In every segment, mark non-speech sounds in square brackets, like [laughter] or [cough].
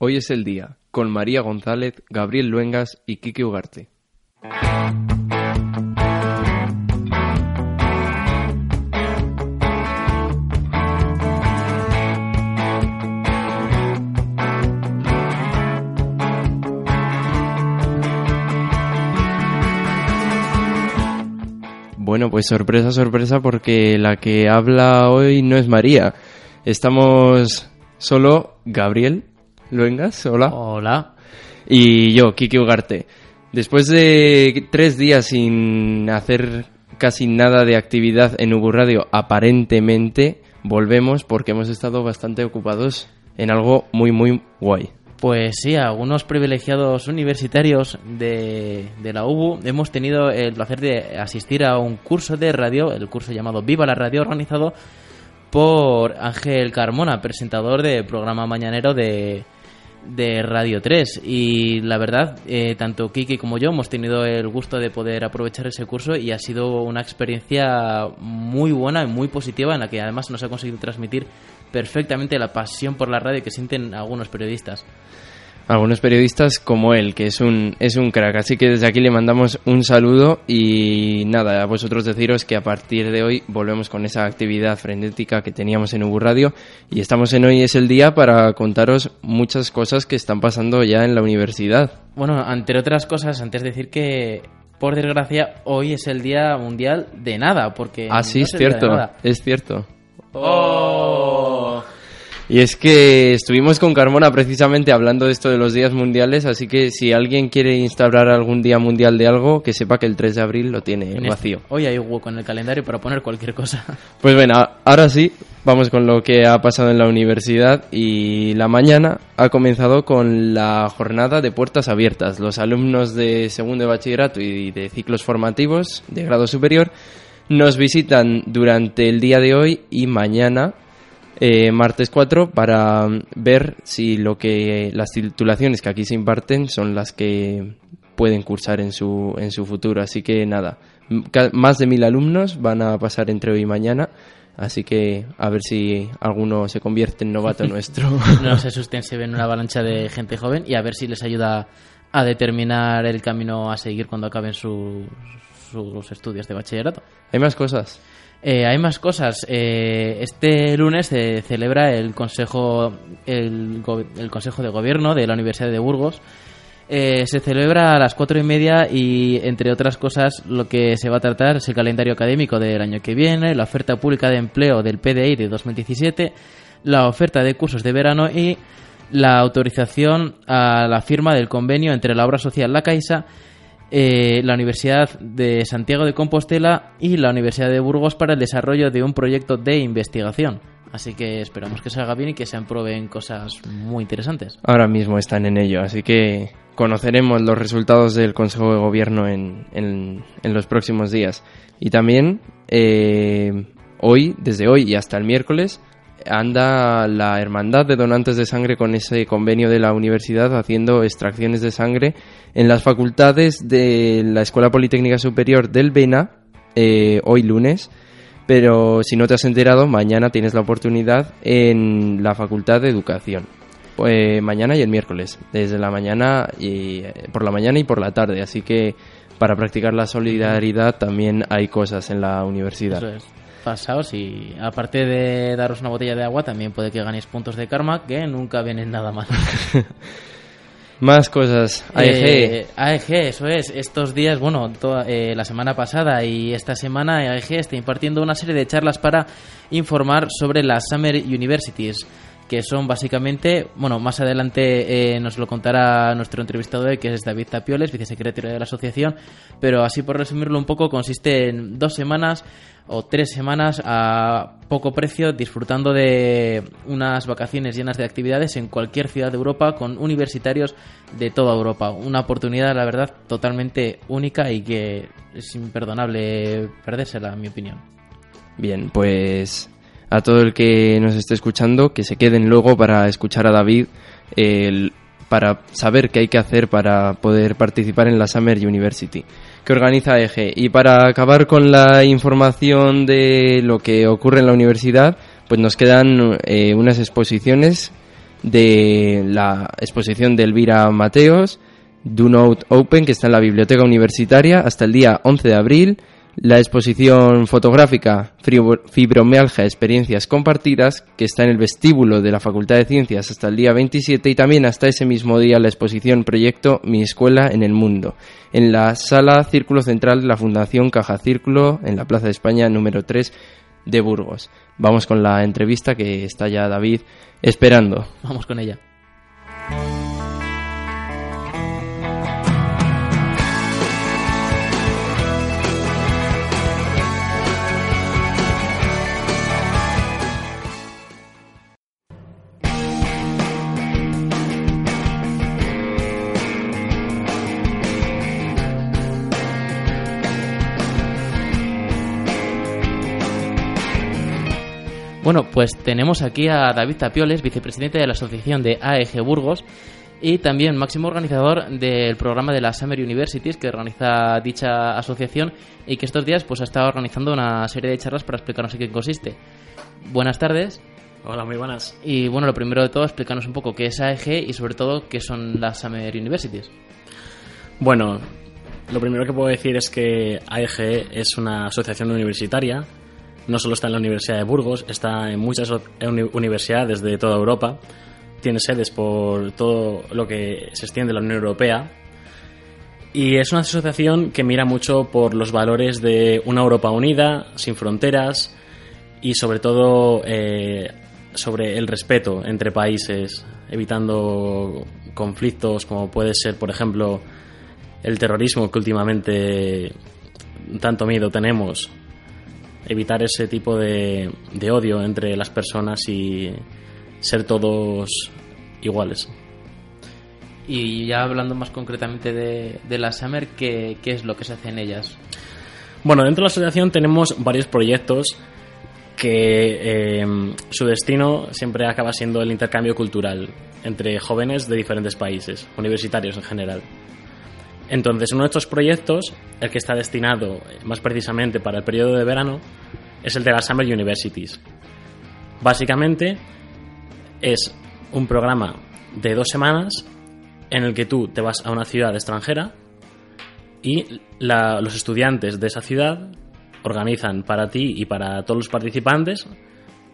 Hoy es el día, con María González, Gabriel Luengas y Kiki Ugarte. Bueno, pues sorpresa, sorpresa, porque la que habla hoy no es María. Estamos solo Gabriel Luengas, hola. Hola. Y yo, Kiki Ugarte. Después de tres días sin hacer casi nada de actividad en Ubu Radio, aparentemente volvemos porque hemos estado bastante ocupados en algo muy, muy guay. Pues sí, algunos privilegiados universitarios de, de, la UBU hemos tenido el placer de asistir a un curso de radio, el curso llamado Viva la Radio, organizado por Ángel Carmona, presentador del programa mañanero de, de Radio 3 y la verdad eh, tanto Kiki como yo hemos tenido el gusto de poder aprovechar ese curso y ha sido una experiencia muy buena y muy positiva en la que además nos ha conseguido transmitir perfectamente la pasión por la radio que sienten algunos periodistas algunos periodistas como él, que es un, es un crack. Así que desde aquí le mandamos un saludo y nada, a vosotros deciros que a partir de hoy volvemos con esa actividad frenética que teníamos en Ubu Radio y estamos en Hoy es el Día para contaros muchas cosas que están pasando ya en la universidad. Bueno, entre otras cosas, antes de decir que por desgracia, hoy es el Día Mundial de Nada, porque... Ah, sí, no es, cierto, es cierto. ¡Oh! Y es que estuvimos con Carmona precisamente hablando de esto de los días mundiales, así que si alguien quiere instaurar algún día mundial de algo, que sepa que el 3 de abril lo tiene En vacío. este- Hoy hay hueco en el calendario para poner cualquier cosa. [laughs] Pues bueno, ahora sí, vamos con lo que ha pasado en la universidad y la mañana ha comenzado con la jornada de puertas abiertas. Los alumnos de segundo de bachillerato y de ciclos formativos de grado superior nos visitan durante el día de hoy y mañana, eh, martes 4, para ver si lo que las titulaciones que aquí se imparten son las que pueden cursar en su, en su futuro. Así que nada, más de mil alumnos van a pasar entre hoy y mañana. Así que a ver si alguno se convierte en novato [laughs] nuestro. No se asusten, se ven una avalancha de gente joven y a ver si les ayuda a determinar el camino a seguir cuando acaben sus, sus estudios de bachillerato. Hay más cosas. Eh, hay más cosas. Eh, este lunes se celebra el consejo, el, el consejo de gobierno de la Universidad de Burgos. Eh, se celebra a las cuatro y media y, entre otras cosas, lo que se va a tratar es el calendario académico del año que viene, la oferta pública de empleo del PDI de 2017, la oferta de cursos de verano y la autorización a la firma del convenio entre la obra social La Caixa eh, la Universidad de Santiago de Compostela y la Universidad de Burgos para el desarrollo de un proyecto de investigación. Así que esperamos que salga bien y que se aprueben cosas muy interesantes. Ahora mismo están en ello, así que conoceremos los resultados del Consejo de Gobierno en, en- los próximos días. Y también eh, hoy, desde hoy y hasta el miércoles, anda la Hermandad de Donantes de Sangre con ese convenio de la universidad haciendo extracciones de sangre en las facultades de la Escuela Politécnica Superior del Vena, eh, hoy lunes. Pero si no te has enterado, mañana tienes la oportunidad en la Facultad de Educación. Pues mañana y el miércoles, desde la mañana y eh, por la mañana y por la tarde, así que para practicar la solidaridad también hay cosas en la universidad. Eso es. Pasaos y aparte de daros una botella de agua, también puede que ganéis puntos de karma, que nunca vienen nada mal. [laughs] Más cosas. AEG. Eh, AEG, eso es. Estos días, bueno, toda, eh, la semana pasada y esta semana AEG está impartiendo una serie de charlas para informar sobre las Summer Universities, que son básicamente, bueno, más adelante eh, nos lo contará nuestro entrevistador, que es David Tapioles, vicesecretario de la asociación, pero así por resumirlo un poco, consiste en dos semanas o tres semanas a poco precio disfrutando de unas vacaciones llenas de actividades en cualquier ciudad de Europa con universitarios de toda Europa. Una oportunidad, la verdad, totalmente única y que es imperdonable perdérsela, en mi opinión. Bien, pues a todo el que nos esté escuchando, que se queden luego para escuchar a David, para saber qué hay que hacer para poder participar en la Summer University que organiza EGE. Y para acabar con la información de lo que ocurre en la universidad, pues nos quedan eh, unas exposiciones de la exposición de Elvira Mateos, Do Note Open, que está en la Biblioteca Universitaria, hasta el día 11 de abril. La exposición fotográfica Fibromialgia Experiencias Compartidas, que está en el vestíbulo de la Facultad de Ciencias hasta el día 27 y también hasta ese mismo día la exposición Proyecto Mi Escuela en el Mundo, en la sala Círculo Central de la Fundación Caja Círculo, en la Plaza de España número 3 de Burgos. Vamos con la entrevista que está ya David esperando. Vamos con ella. Bueno, pues tenemos aquí a David Tapioles, vicepresidente de la Asociación de AEG Burgos y también máximo organizador del programa de la Summer Universities que organiza dicha asociación y que estos días pues ha estado organizando una serie de charlas para explicarnos en qué consiste. Buenas tardes. Hola, muy buenas. Y bueno, lo primero de todo, explícanos un poco qué es AEG y sobre todo qué son las Summer Universities. Bueno, lo primero que puedo decir es que AEG es una asociación universitaria no solo está en la Universidad de Burgos, está en muchas universidades de toda Europa. Tiene sedes por todo lo que se extiende en la Unión Europea. Y es una asociación que mira mucho por los valores de una Europa unida, sin fronteras y sobre todo eh, sobre el respeto entre países, evitando conflictos como puede ser, por ejemplo, el terrorismo que últimamente tanto miedo tenemos evitar ese tipo de, odio entre las personas y ser todos iguales. Y ya hablando más concretamente de, de la Summer, ¿qué, ¿qué, es lo que se hace en ellas? Bueno, dentro de la asociación tenemos varios proyectos que em, su destino siempre acaba siendo el intercambio cultural entre jóvenes de diferentes países, universitarios en general. Entonces, uno de estos proyectos, el que está destinado más precisamente para el periodo de verano, es el de las Summer Universities. Básicamente, es un programa de dos semanas en el que tú te vas a una ciudad extranjera y los estudiantes de esa ciudad organizan para ti y para todos los participantes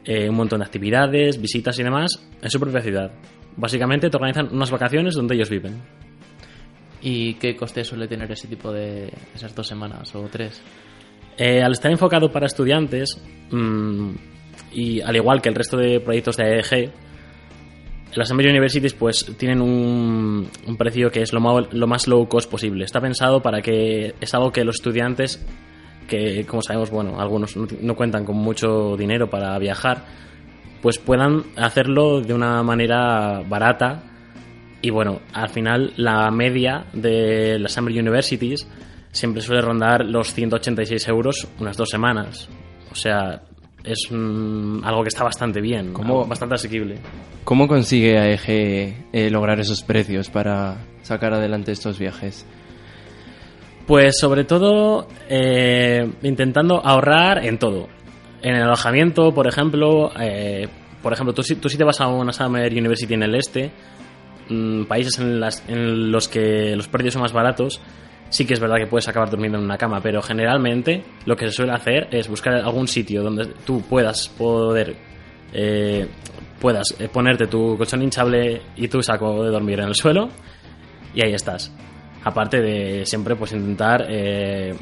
eh, un montón de actividades, visitas y demás en su propia ciudad. Básicamente te organizan unas vacaciones donde ellos viven. ¿Y qué coste suele tener ese tipo de esas dos semanas o tres? Eh, al estar enfocado para estudiantes, mm, y al igual que el resto de proyectos de AEG, las Summer Universities pues tienen un, precio que es lo más low cost posible. Está pensado para que es algo que los estudiantes, que como sabemos, bueno, algunos no cuentan con mucho dinero para viajar, pues puedan hacerlo de una manera barata y bueno, al final la media de las Summer Universities siempre suele rondar los 186 euros unas dos semanas. O sea, es algo que está bastante bien, bastante asequible. ¿Cómo consigue AEG eh, lograr esos precios para sacar adelante estos viajes? Pues sobre todo eh, intentando ahorrar en todo. En el alojamiento, por ejemplo, eh, por ejemplo, tú, tú si te vas a una Summer University en el este, Mm, países en, las, en los que los precios son más baratos, sí que es verdad que puedes acabar durmiendo en una cama, pero generalmente lo que se suele hacer es buscar algún sitio donde tú puedas poder eh, puedas eh, ponerte tu colchón hinchable y tu saco de dormir en el suelo y ahí estás. Aparte de siempre pues intentar eh,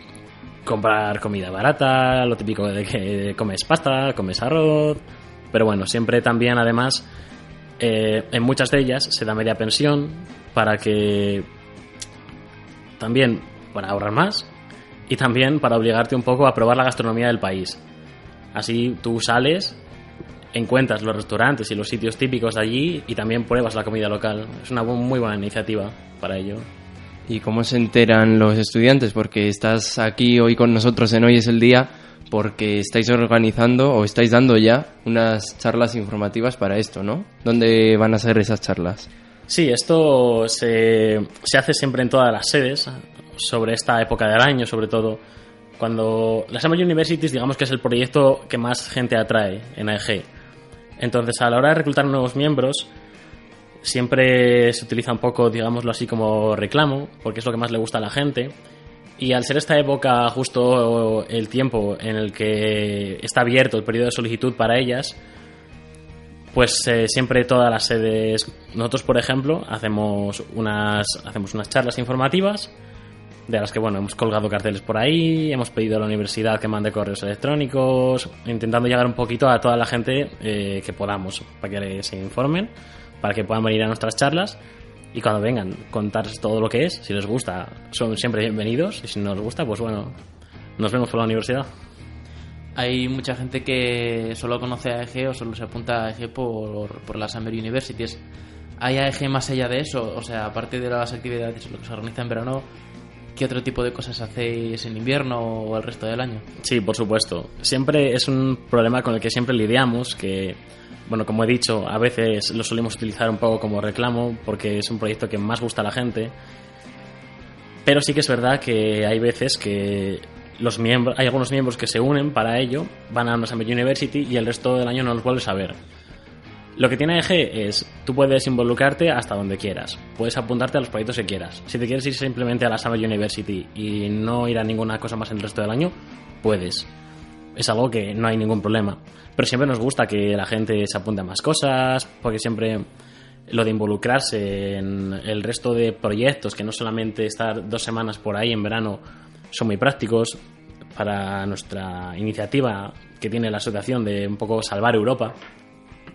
comprar comida barata, lo típico de que comes pasta, comes arroz, pero bueno, siempre también además eh, en muchas de ellas se da media pensión para que también para ahorrar más y también para obligarte un poco a probar la gastronomía del país. Así tú sales, encuentras los restaurantes y los sitios típicos de allí y también pruebas la comida local. Es una muy buena iniciativa para ello. ¿Y cómo se enteran los estudiantes? Porque estás aquí hoy con nosotros en Hoy es el Día porque estáis organizando o estáis dando ya unas charlas informativas para esto, ¿no? ¿Dónde van a ser esas charlas? Sí, esto se, se hace siempre en todas las sedes, sobre esta época del año, sobre todo. Cuando las Summer Universities, digamos que es el proyecto que más gente atrae en AEG. Entonces, a la hora de reclutar nuevos miembros, siempre se utiliza un poco, digámoslo así, como reclamo, porque es lo que más le gusta a la gente. Y al ser esta época justo el tiempo en el que está abierto el periodo de solicitud para ellas, pues eh, siempre todas las sedes, nosotros por ejemplo, hacemos unas, hacemos unas charlas informativas, de las que bueno, hemos colgado carteles por ahí, hemos pedido a la universidad que mande correos electrónicos, intentando llegar un poquito a toda la gente eh, que podamos, para que se informen, para que puedan venir a nuestras charlas y cuando vengan contarles todo lo que es, si les gusta, son siempre bienvenidos y si no les gusta, pues bueno, nos vemos por la universidad. Hay mucha gente que solo conoce a AEG o solo se apunta a AEG por, por la Summer Universities. ¿Hay AEG más allá de eso? O sea, aparte de las actividades lo que se organiza en verano, ¿qué otro tipo de cosas hacéis en invierno o el resto del año? Sí, por supuesto. Siempre es un problema con el que siempre lidiamos, que, bueno, como he dicho, a veces lo solemos utilizar un poco como reclamo, porque es un proyecto que más gusta a la gente. Pero sí que es verdad que hay veces que los miembros, hay algunos miembros que se unen para ello, van a Summer University y el resto del año no los vuelves a ver. Lo que tiene EG es, tú puedes involucrarte hasta donde quieras, puedes apuntarte a los proyectos que quieras. Si te quieres ir simplemente a la Summer University y no ir a ninguna cosa más el resto del año, puedes. Es algo que no hay ningún problema. Pero siempre nos gusta que la gente se apunte a más cosas, porque siempre lo de involucrarse en el resto de proyectos, que no solamente estar dos semanas por ahí en verano, son muy prácticos para nuestra iniciativa que tiene la asociación de un poco salvar Europa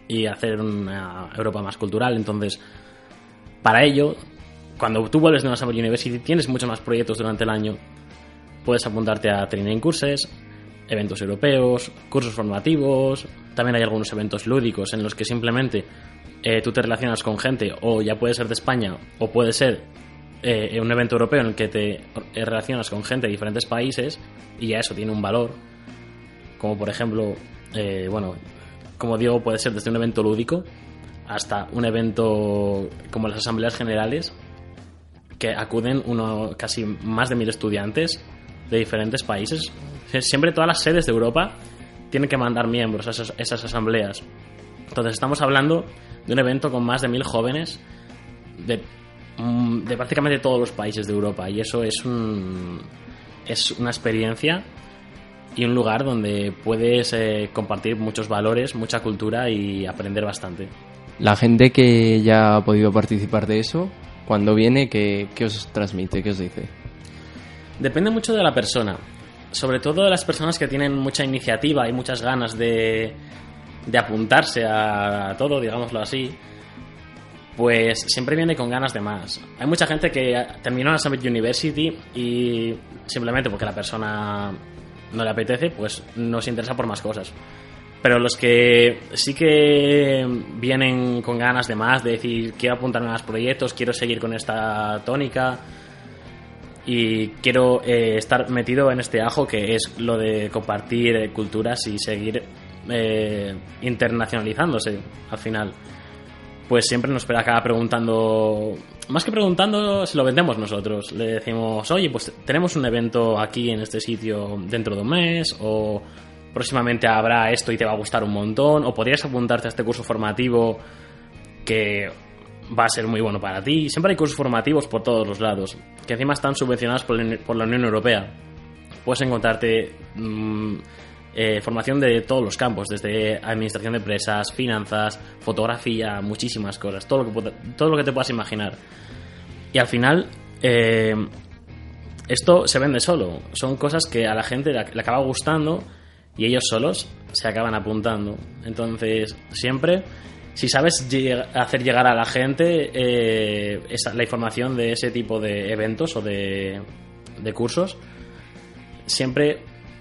y hacer una Europa más cultural. Entonces, para ello, cuando tú vuelves de una Summer University, tienes muchos más proyectos durante el año. Puedes apuntarte a training courses, eventos europeos, cursos formativos. También hay algunos eventos lúdicos en los que simplemente eh, tú te relacionas con gente, o ya puede ser de España, o puede ser eh, un evento europeo en el que te relacionas con gente de diferentes países, y ya eso tiene un valor. Como por ejemplo, eh, bueno, como digo, puede ser desde un evento lúdico hasta un evento como las asambleas generales, que acuden uno, casi más de mil estudiantes de diferentes países. Siempre todas las sedes de Europa tienen que mandar miembros a esas, esas asambleas. Entonces estamos hablando de un evento con más de mil jóvenes de, mm, de prácticamente todos los países de Europa y eso es un, es una experiencia y un lugar donde puedes eh, compartir muchos valores, mucha cultura y aprender bastante. La gente que ya ha podido participar de eso, cuando viene, ¿qué, qué os transmite? ¿Qué os dice? Depende mucho de la persona, sobre todo de las personas que tienen mucha iniciativa y muchas ganas de, de apuntarse a todo, digámoslo así, pues siempre viene con ganas de más. Hay mucha gente que terminó la Summit University y simplemente porque la persona no le apetece, pues no se interesa por más cosas. Pero los que sí que vienen con ganas de más, de decir, quiero apuntarme a más proyectos, quiero seguir con esta tónica y quiero eh, estar metido en este ajo que es lo de compartir eh, culturas y seguir eh, internacionalizándose al final. Pues siempre nos acá preguntando más que preguntando, se lo vendemos nosotros. Le decimos, oye, pues tenemos un evento aquí en este sitio dentro de un mes, o próximamente habrá esto y te va a gustar un montón, o podrías apuntarte a este curso formativo que va a ser muy bueno para ti. Siempre hay cursos formativos por todos los lados, que encima están subvencionados por la Unión Europea. Puedes encontrarte mmm, eh, formación de todos los campos, desde administración de empresas, finanzas, fotografía, muchísimas cosas, todo lo que, todo lo que te puedas imaginar. Y al final, eh, esto se vende solo. Son cosas que a la gente le, acaba gustando y ellos solos se acaban apuntando. Entonces, siempre, si sabes hacer llegar a la gente eh, la información de ese tipo de eventos o de, de cursos, siempre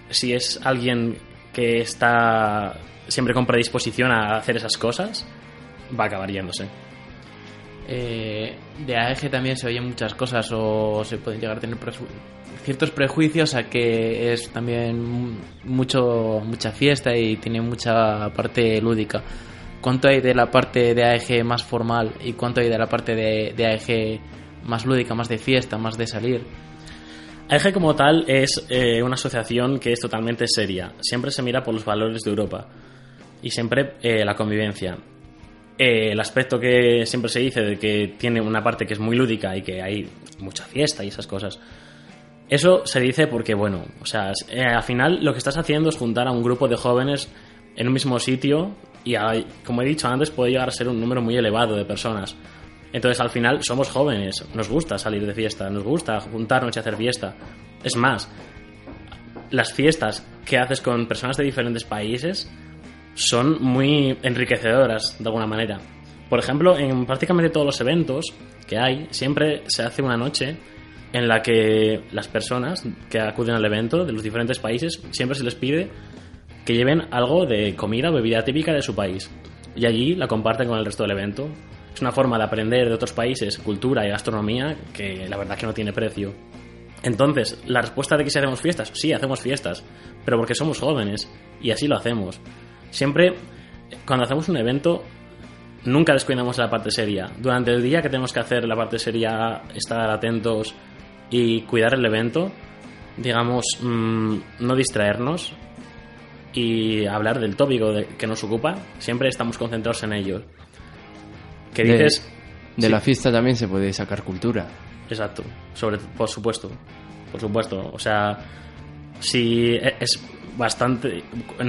si es alguien que está siempre con predisposición a hacer esas cosas, va a acabar yéndose. Eh, de AEG también se oyen muchas cosas o se pueden llegar a tener ciertos prejuicios a que es también mucho mucha fiesta y tiene mucha parte lúdica. ¿Cuánto hay de la parte de AEG más formal y cuánto hay de la parte de, de AEG más lúdica, más de fiesta, más de salir? AEG como tal es eh, una asociación que es totalmente seria. Siempre se mira por los valores de Europa y siempre eh, la convivencia. eh, el aspecto que siempre se dice de que tiene una parte que es muy lúdica y que hay mucha fiesta y esas cosas. Eso se dice porque, bueno, o sea, al final lo que estás haciendo es juntar a un grupo de jóvenes en un mismo sitio y, como he dicho antes, puede llegar a ser un número muy elevado de personas. Entonces, al final, somos jóvenes, nos gusta salir de fiesta, nos gusta juntarnos y hacer fiesta. Es más, las fiestas que haces con personas de diferentes países son muy enriquecedoras de alguna manera. Por ejemplo, en prácticamente todos los eventos que hay, siempre se hace una noche en la que las personas que acuden al evento de los diferentes países siempre se les pide que lleven algo de comida o bebida típica de su país. Y allí la comparten con el resto del evento. Es una forma de aprender de otros países cultura y gastronomía que la verdad que no tiene precio. Entonces, la respuesta de que si hacemos fiestas, sí, hacemos fiestas, pero porque somos jóvenes y así lo hacemos. Siempre, cuando hacemos un evento, nunca descuidamos la parte seria. Durante el día que tenemos que hacer la parte seria, estar atentos y cuidar el evento, digamos, mm, no distraernos y hablar del tópico de- que nos ocupa, siempre estamos concentrados en ello. ¿Qué dices? De Sí. la fiesta también se puede sacar cultura. Exacto, sobre, por supuesto, por supuesto. O sea, si e- es bastante...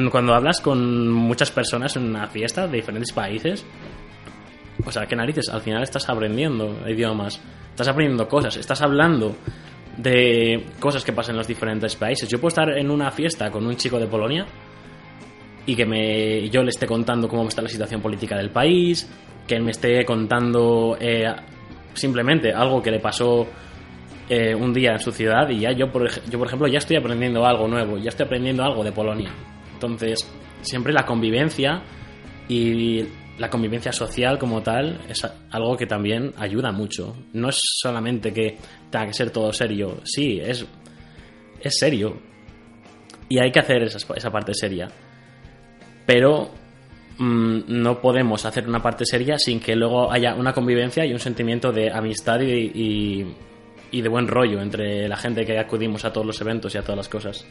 Cuando hablas con muchas personas en una fiesta de diferentes países, o sea, ¿qué narices? Al final estás aprendiendo idiomas, estás aprendiendo cosas, estás hablando de cosas que pasan en los diferentes países. Yo puedo estar en una fiesta con un chico de Polonia y que me, yo le esté contando cómo está la situación política del país, que él me esté contando eh, simplemente algo que le pasó eh, un día en su ciudad y ya yo por, yo, por ejemplo, ya estoy aprendiendo algo nuevo, ya estoy aprendiendo algo de Polonia. Entonces, siempre la convivencia y la convivencia social como tal es algo que también ayuda mucho. No es solamente que tenga que ser todo serio, sí, es, es serio. Y hay que hacer esa, esa parte seria. Pero mm, no podemos hacer una parte seria sin que luego haya una convivencia y un sentimiento de amistad y, y- de buen rollo entre la gente que acudimos a todos los eventos y a todas las cosas.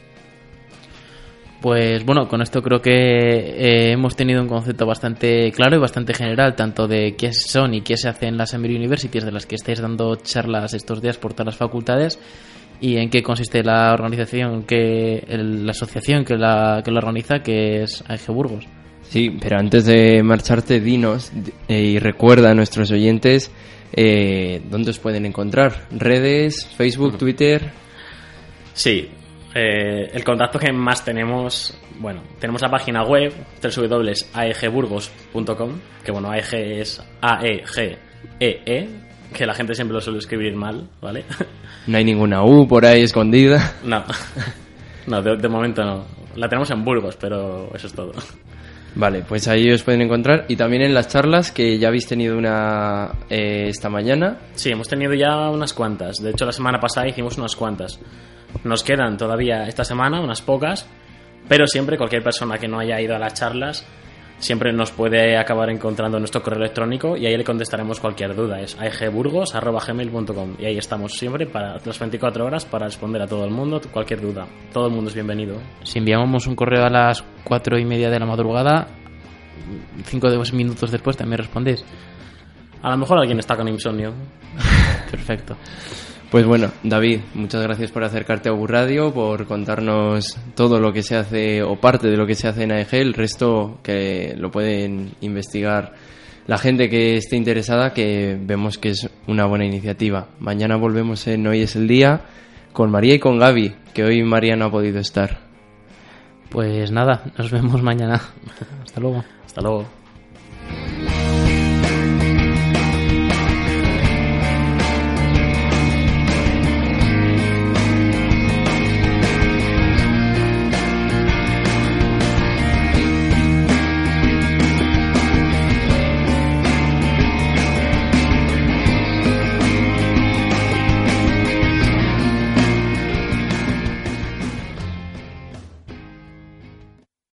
Pues bueno, con esto creo que eh, hemos tenido un concepto bastante claro y bastante general, tanto de qué son y qué se hace en las Emory Universities, de las que estáis dando charlas estos días por todas las facultades, y en qué consiste la organización, que el- la asociación que la, que la organiza, que es AEG Burgos. Sí, pero antes de marcharte, dinos eh, y recuerda a nuestros oyentes eh, dónde os pueden encontrar. Redes, Facebook, Twitter. Sí, eh, el contacto que más tenemos, bueno, tenemos la página web www.aegburgos.com, que bueno, AEG es A-E-G-E-E, que la gente siempre lo suele escribir mal, ¿vale? No hay ninguna U por ahí escondida. no, no, de, de momento no. La tenemos en Burgos, pero eso es todo. Vale, pues ahí os pueden encontrar. Y también en las charlas, que ya habéis tenido una eh, esta mañana. Sí, hemos tenido ya unas cuantas. De hecho, la semana pasada hicimos unas cuantas. Nos quedan todavía esta semana unas pocas, pero siempre cualquier persona que no haya ido a las charlas siempre nos puede acabar encontrando nuestro correo electrónico y ahí le contestaremos cualquier duda. Es aegburgos.gmail.com y ahí estamos siempre para las 24 horas para responder a todo el mundo cualquier duda. Todo el mundo es bienvenido. Si enviamos un correo a las cuatro y media de la madrugada, cinco de- minutos después también respondéis. A lo mejor alguien está con insomnio. [laughs] Perfecto. Pues bueno, David, muchas gracias por acercarte a U Radio, por contarnos todo lo que se hace o parte de lo que se hace en AEG. El resto que lo pueden investigar la gente que esté interesada, que vemos que es una buena iniciativa. Mañana volvemos en Hoy es el Día con María y con Gaby, que hoy María no ha podido estar. Pues nada, nos vemos mañana. [laughs] Hasta luego. Hasta luego.